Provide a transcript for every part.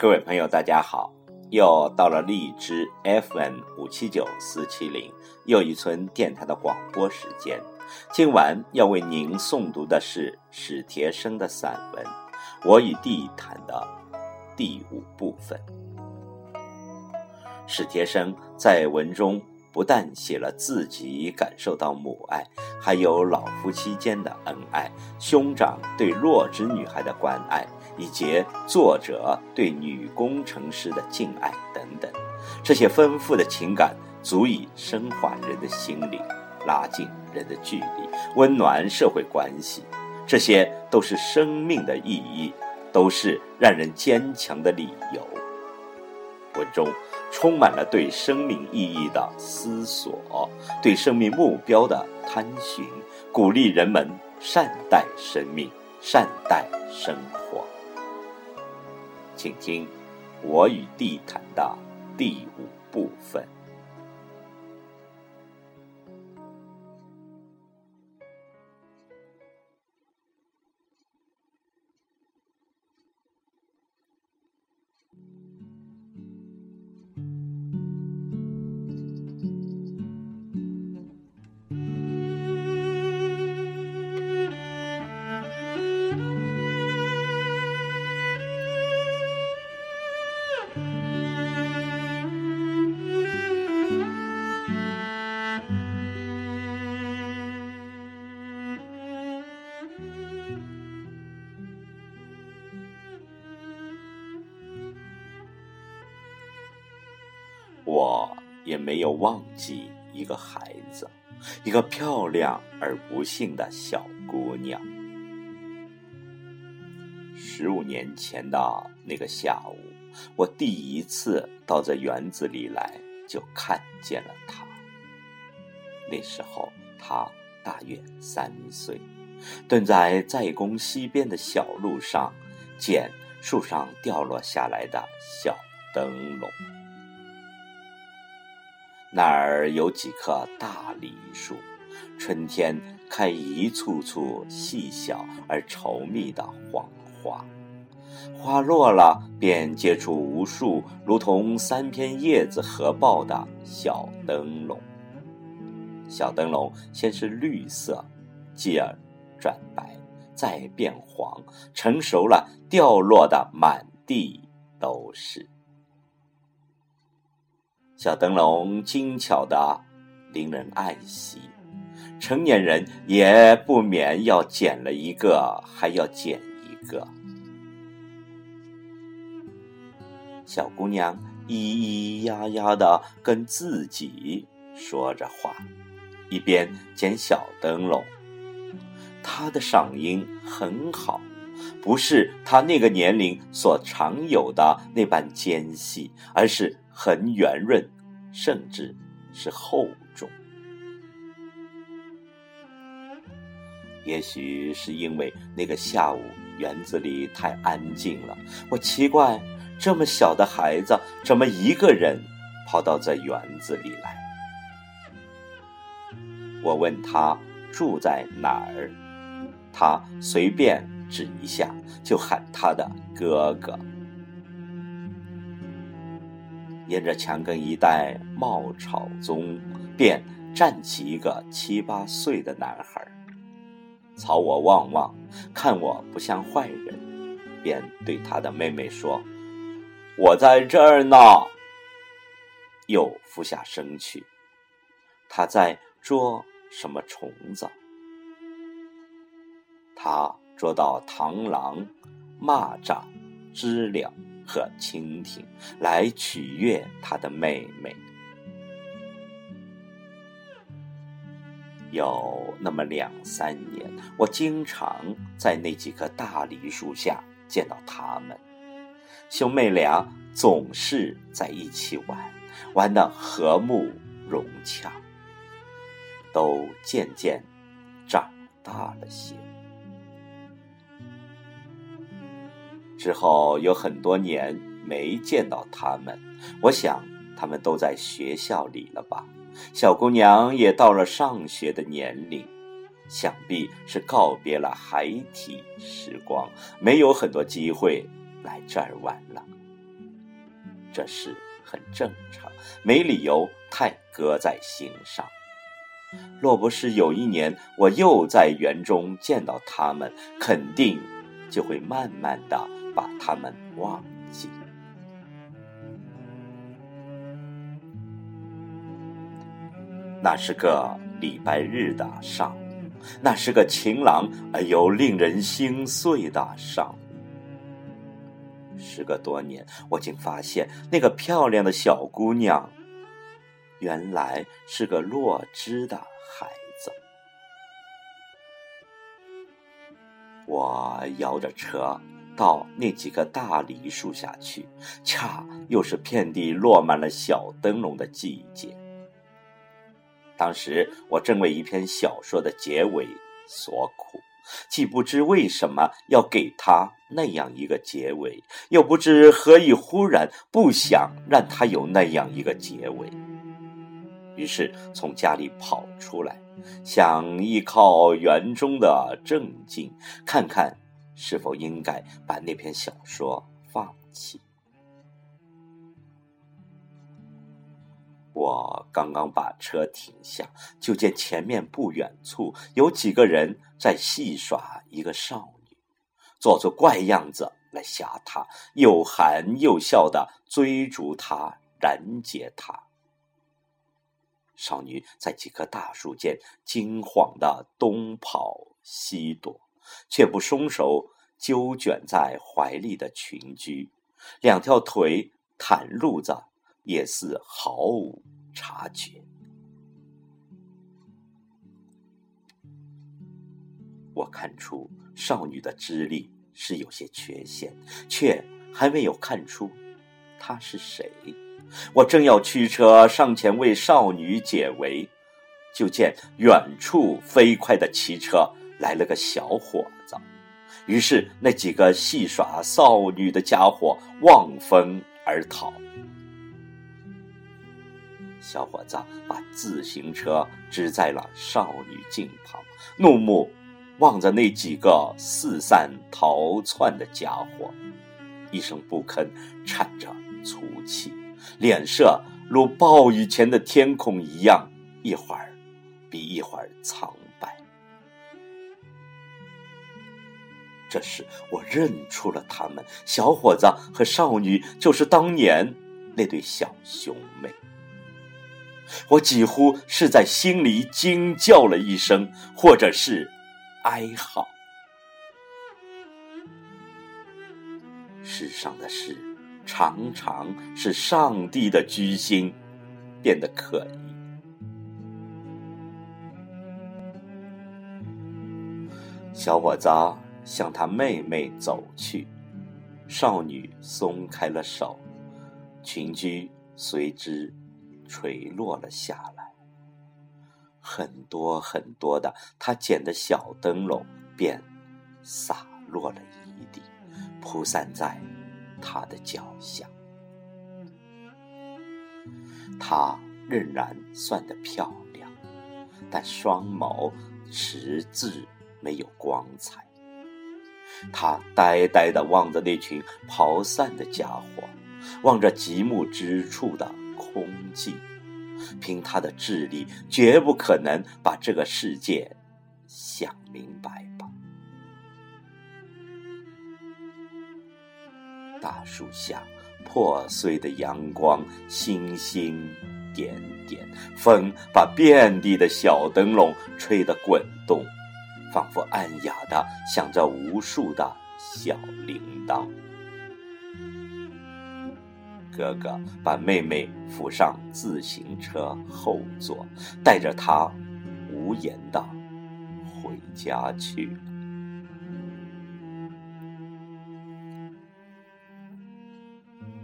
各位朋友，大家好！又到了荔枝 FM 五七九四七零又一村电台的广播时间。今晚要为您诵读的是史铁生的散文《我与地坛》的第五部分。史铁生在文中不但写了自己感受到母爱，还有老夫妻间的恩爱，兄长对弱智女孩的关爱。以及作者对女工程师的敬爱等等，这些丰富的情感足以深化人的心灵，拉近人的距离，温暖社会关系。这些都是生命的意义，都是让人坚强的理由。文中充满了对生命意义的思索，对生命目标的探寻，鼓励人们善待生命，善待生活。请听《我与地坛》的第五部分。我也没有忘记一个孩子，一个漂亮而不幸的小姑娘。十五年前的那个下午，我第一次到这园子里来，就看见了她。那时候她大约三岁，蹲在在宫西边的小路上，捡树上掉落下来的小灯笼。那儿有几棵大梨树，春天开一簇簇细小而稠密的黄花，花落了便结出无数如同三片叶子合抱的小灯笼。小灯笼先是绿色，继而转白，再变黄，成熟了，掉落的满地都是。小灯笼精巧的令人爱惜，成年人也不免要捡了一个，还要捡一个。小姑娘咿咿呀呀的跟自己说着话，一边捡小灯笼。她的嗓音很好，不是她那个年龄所常有的那般尖细，而是。很圆润，甚至是厚重。也许是因为那个下午园子里太安静了，我奇怪这么小的孩子怎么一个人跑到这园子里来。我问他住在哪儿，他随便指一下，就喊他的哥哥。沿着墙根一带茂草中，便站起一个七八岁的男孩，朝我望望，看我不像坏人，便对他的妹妹说：“我在这儿呢。”又俯下身去，他在捉什么虫子？他捉到螳螂、蚂蚱、知了。和蜻蜓来取悦他的妹妹。有那么两三年，我经常在那几棵大梨树下见到他们，兄妹俩总是在一起玩，玩的和睦融洽，都渐渐长大了些。之后有很多年没见到他们，我想他们都在学校里了吧。小姑娘也到了上学的年龄，想必是告别了孩提时光，没有很多机会来这儿玩了。这事很正常，没理由太搁在心上。若不是有一年我又在园中见到他们，肯定就会慢慢的把他们忘记。那是个礼拜日的上午，那是个晴朗而又令人心碎的上午。时隔多年，我竟发现那个漂亮的小姑娘。原来是个弱智的孩子。我摇着车到那几个大梨树下去，恰又是遍地落满了小灯笼的季节。当时我正为一篇小说的结尾所苦，既不知为什么要给他那样一个结尾，又不知何以忽然不想让他有那样一个结尾。于是从家里跑出来，想依靠园中的正静，看看是否应该把那篇小说放弃。我刚刚把车停下，就见前面不远处有几个人在戏耍一个少女，做出怪样子来吓她，又喊又笑的追逐她，拦截她。少女在几棵大树间惊慌的东跑西躲，却不松手揪卷在怀里的裙裾，两条腿袒露着，也似毫无察觉。我看出少女的智力是有些缺陷，却还没有看出她是谁。我正要驱车上前为少女解围，就见远处飞快的骑车来了个小伙子。于是那几个戏耍少女的家伙望风而逃。小伙子把自行车支在了少女近旁，怒目望着那几个四散逃窜的家伙，一声不吭，颤着粗气。脸色如暴雨前的天空一样，一会儿比一会儿苍这时，我认出了他们，小伙子和少女就是当年那对小兄妹。我几乎是在心里惊叫了一声，或者是哀嚎。世上的事。常常是上帝的居心变得可疑。小伙子向他妹妹走去，少女松开了手，裙裾随之垂落了下来。很多很多的他捡的小灯笼便洒落了一地，铺散在。他的脚下，她仍然算得漂亮，但双眸迟滞，没有光彩。他呆呆地望着那群跑散的家伙，望着极目之处的空寂。凭他的智力，绝不可能把这个世界想明白吧。大树下，破碎的阳光，星星点点，风把遍地的小灯笼吹得滚动，仿佛暗哑的响着无数的小铃铛。哥哥把妹妹扶上自行车后座，带着她无言的回家去。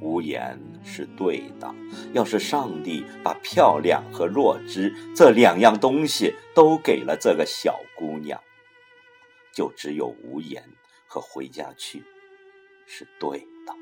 无言是对的。要是上帝把漂亮和弱智这两样东西都给了这个小姑娘，就只有无言和回家去是对的。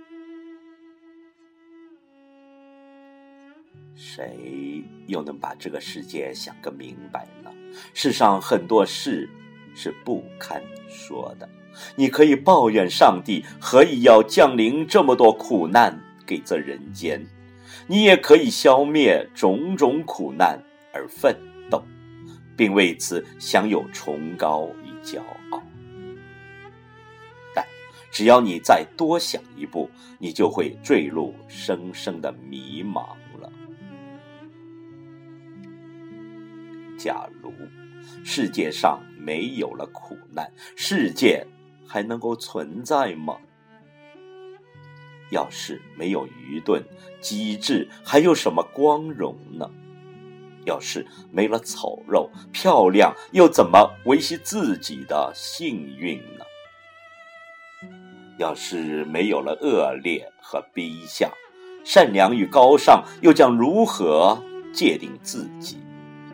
谁又能把这个世界想个明白呢？世上很多事是不堪说的。你可以抱怨上帝何以要降临这么多苦难。给这人间，你也可以消灭种种苦难而奋斗，并为此享有崇高与骄傲。只要你再多想一步，你就会坠入深深的迷茫了。假如世界上没有了苦难，世界还能够存在吗？要是没有愚钝、机智，还有什么光荣呢？要是没了丑陋、漂亮，又怎么维系自己的幸运？要是没有了恶劣和卑下，善良与高尚又将如何界定自己？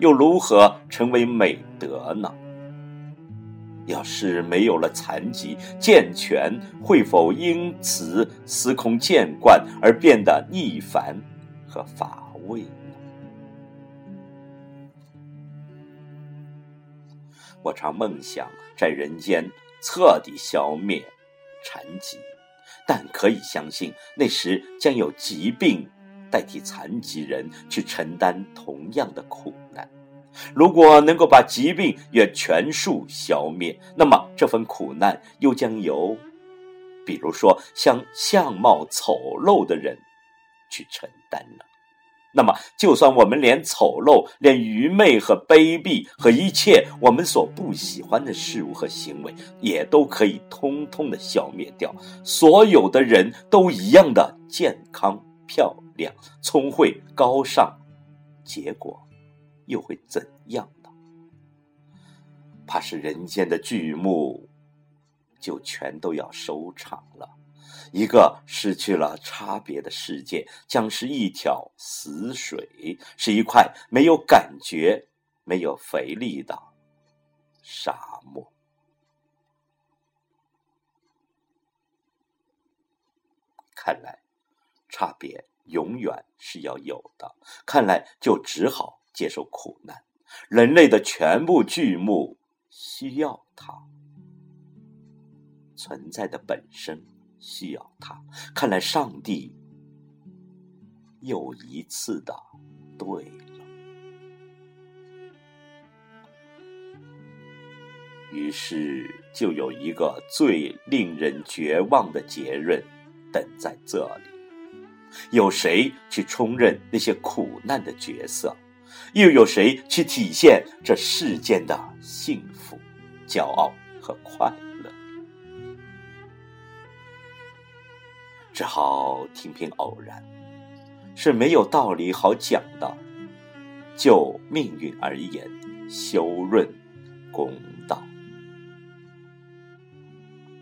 又如何成为美德呢？要是没有了残疾，健全会否因此司空见惯而变得逆繁和乏味呢？我常梦想在人间彻底消灭残疾，但可以相信，那时将有疾病代替残疾人去承担同样的苦难。如果能够把疾病也全数消灭，那么这份苦难又将由，比如说像相貌丑陋的人去承担了。那么，就算我们连丑陋、连愚昧和卑鄙和一切我们所不喜欢的事物和行为，也都可以通通的消灭掉，所有的人都一样的健康、漂亮、聪慧、高尚，结果。又会怎样呢？怕是人间的剧目就全都要收场了。一个失去了差别的世界，将是一条死水，是一块没有感觉、没有肥力的沙漠。看来，差别永远是要有的。看来，就只好。接受苦难，人类的全部剧目需要它存在的本身需要他。看来上帝又一次的对了。于是就有一个最令人绝望的结论等在这里：有谁去充任那些苦难的角色？又有谁去体现这世间的幸福、骄傲和快乐？只好听凭偶然，是没有道理好讲的。就命运而言，修润公道。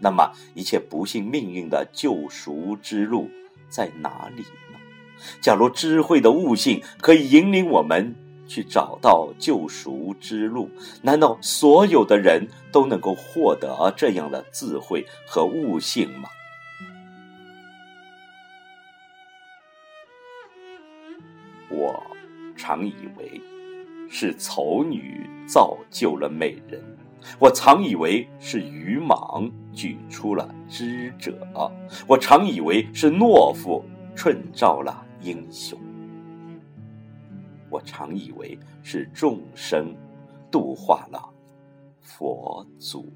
那么，一切不幸命运的救赎之路在哪里呢？假如智慧的悟性可以引领我们。去找到救赎之路，难道所有的人都能够获得这样的智慧和悟性吗？我常以为是丑女造就了美人，我常以为是愚莽举出了知者，我常以为是懦夫衬照了英雄。我常以为是众生度化了佛祖。